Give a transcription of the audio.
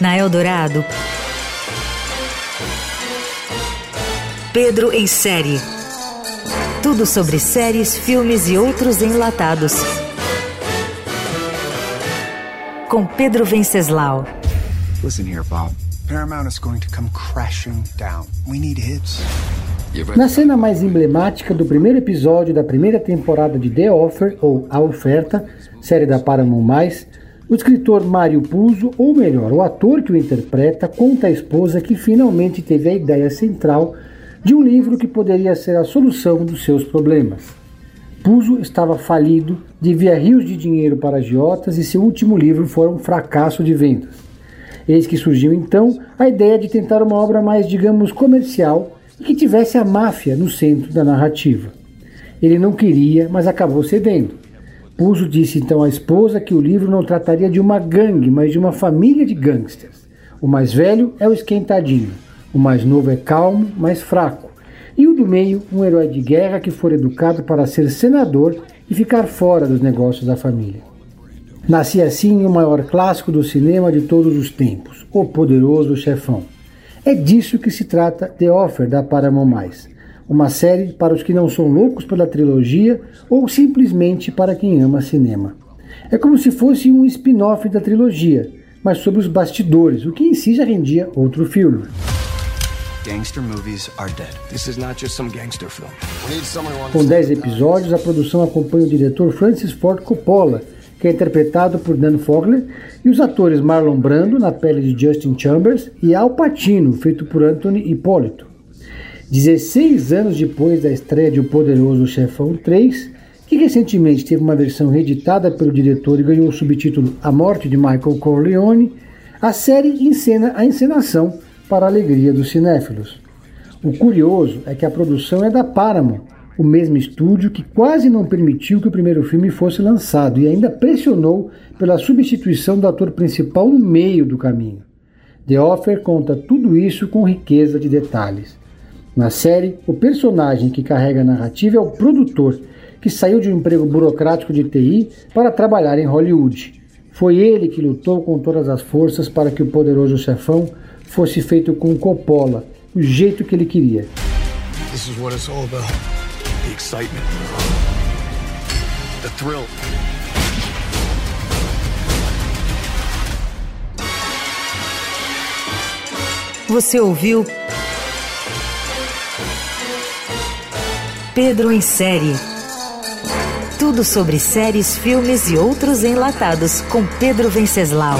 Na Eldorado, Pedro em série. Tudo sobre séries, filmes e outros enlatados. Com Pedro Venceslau. Listen here, Bob. Paramount is going to come crashing down. We need hits. Na cena mais emblemática do primeiro episódio da primeira temporada de The Offer, ou A Oferta, série da Paramount+, o escritor Mário Puzo, ou melhor, o ator que o interpreta, conta à esposa que finalmente teve a ideia central de um livro que poderia ser a solução dos seus problemas. Puzo estava falido, devia rios de dinheiro para agiotas e seu último livro foi um fracasso de vendas. Eis que surgiu então a ideia de tentar uma obra mais, digamos, comercial e que tivesse a máfia no centro da narrativa. Ele não queria, mas acabou cedendo. Puzo disse então à esposa que o livro não trataria de uma gangue, mas de uma família de gangsters. O mais velho é o esquentadinho, o mais novo é calmo, mas fraco. E o do meio, um herói de guerra que for educado para ser senador e ficar fora dos negócios da família. Nascia assim o maior clássico do cinema de todos os tempos, O Poderoso Chefão. É disso que se trata The Offer da Paramount+, uma série para os que não são loucos pela trilogia ou simplesmente para quem ama cinema. É como se fosse um spin-off da trilogia, mas sobre os bastidores, o que em si já rendia outro filme. Gangster movies are dead. This is not just some gangster film. We need someone who Com 10 episódios, a produção acompanha o diretor Francis Ford Coppola, que é interpretado por Dan Fogler, e os atores Marlon Brando, na pele de Justin Chambers, e Al Pacino, feito por Anthony Hipólito. 16 anos depois da estreia de O Poderoso Chefão 3, que recentemente teve uma versão reeditada pelo diretor e ganhou o subtítulo A Morte de Michael Corleone, a série encena a encenação para a alegria dos cinéfilos. O curioso é que a produção é da Paramount, o mesmo estúdio que quase não permitiu que o primeiro filme fosse lançado e ainda pressionou pela substituição do ator principal no meio do caminho. The Offer conta tudo isso com riqueza de detalhes. Na série, o personagem que carrega a narrativa é o produtor, que saiu de um emprego burocrático de TI para trabalhar em Hollywood. Foi ele que lutou com todas as forças para que o poderoso chefão fosse feito com Coppola, o jeito que ele queria. This is what it's all about. The excitement. The thrill. Você ouviu Pedro em série. Tudo sobre séries, filmes e outros enlatados com Pedro Venceslau.